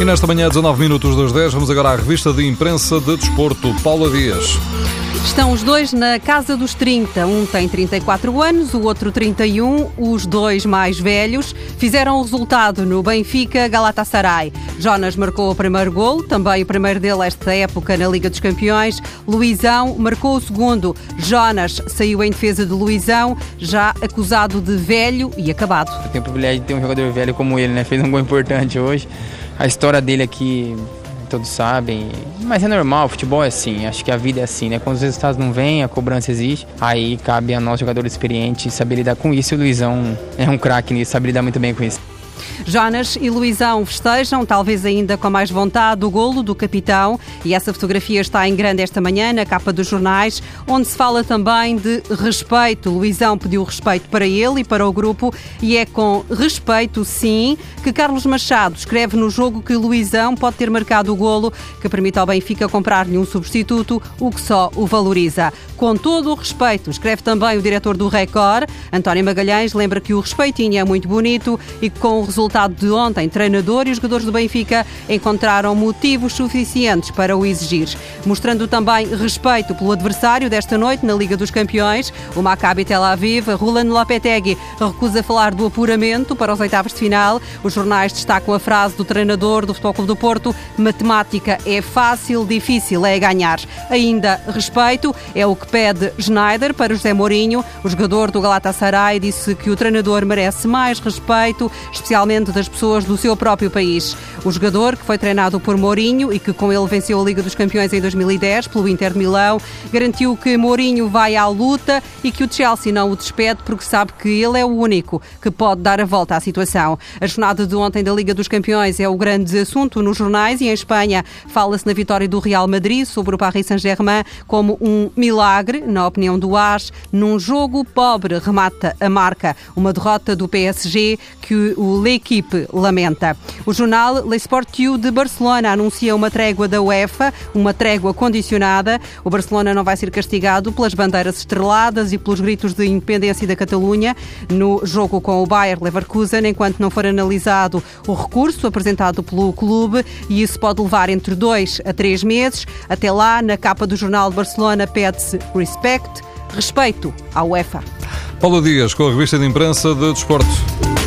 E nesta manhã, 19 minutos das 10, vamos agora à revista de imprensa de desporto. Paula Dias. Estão os dois na casa dos 30. Um tem 34 anos, o outro 31. Os dois mais velhos fizeram o resultado no Benfica Galatasaray. Jonas marcou o primeiro gol, também o primeiro dele esta época na Liga dos Campeões. Luizão marcou o segundo. Jonas saiu em defesa de Luizão, já acusado de velho e acabado. Eu tenho o privilégio de ter um jogador velho como ele, né? Fez um gol importante hoje. A história dele aqui todos sabem. Mas é normal, futebol é assim, acho que a vida é assim, né? Quando os resultados não vêm, a cobrança existe, aí cabe a nós, jogadores experientes, saber lidar com isso. E o Luizão é um craque nisso, sabe lidar muito bem com isso. Jonas e Luizão festejam, talvez ainda com mais vontade, o golo do capitão. E essa fotografia está em grande esta manhã, na capa dos jornais, onde se fala também de respeito. Luizão pediu respeito para ele e para o grupo, e é com respeito, sim, que Carlos Machado escreve no jogo que Luizão pode ter marcado o golo que permite ao Benfica comprar-lhe um substituto, o que só o valoriza. Com todo o respeito, escreve também o diretor do Record, António Magalhães, lembra que o respeitinho é muito bonito e que com o resultado de ontem, treinador e jogadores do Benfica encontraram motivos suficientes para o exigir. Mostrando também respeito pelo adversário desta noite na Liga dos Campeões, o Maccabi Tel Aviv, Roland Lopetegui recusa falar do apuramento para os oitavos de final. Os jornais destacam a frase do treinador do Futebol Clube do Porto: matemática é fácil, difícil é ganhar. Ainda respeito é o que pede Schneider para José Mourinho. O jogador do Galatasaray disse que o treinador merece mais respeito, especialmente especialmente das pessoas do seu próprio país. O jogador, que foi treinado por Mourinho e que com ele venceu a Liga dos Campeões em 2010 pelo Inter de Milão, garantiu que Mourinho vai à luta e que o Chelsea não o despede porque sabe que ele é o único que pode dar a volta à situação. A jornada de ontem da Liga dos Campeões é o grande assunto nos jornais e em Espanha fala-se na vitória do Real Madrid sobre o Paris Saint-Germain como um milagre, na opinião do AS, num jogo pobre, remata a marca. Uma derrota do PSG que o L'Equipe lamenta. O jornal Le Sportiu de Barcelona anuncia uma trégua da UEFA, uma trégua condicionada. O Barcelona não vai ser castigado pelas bandeiras estreladas e pelos gritos de independência da Catalunha no jogo com o Bayer Leverkusen, enquanto não for analisado o recurso apresentado pelo clube e isso pode levar entre dois a três meses. Até lá, na capa do jornal de Barcelona, pede-se respect, respeito à UEFA. Paulo Dias, com a revista de imprensa de Desporto.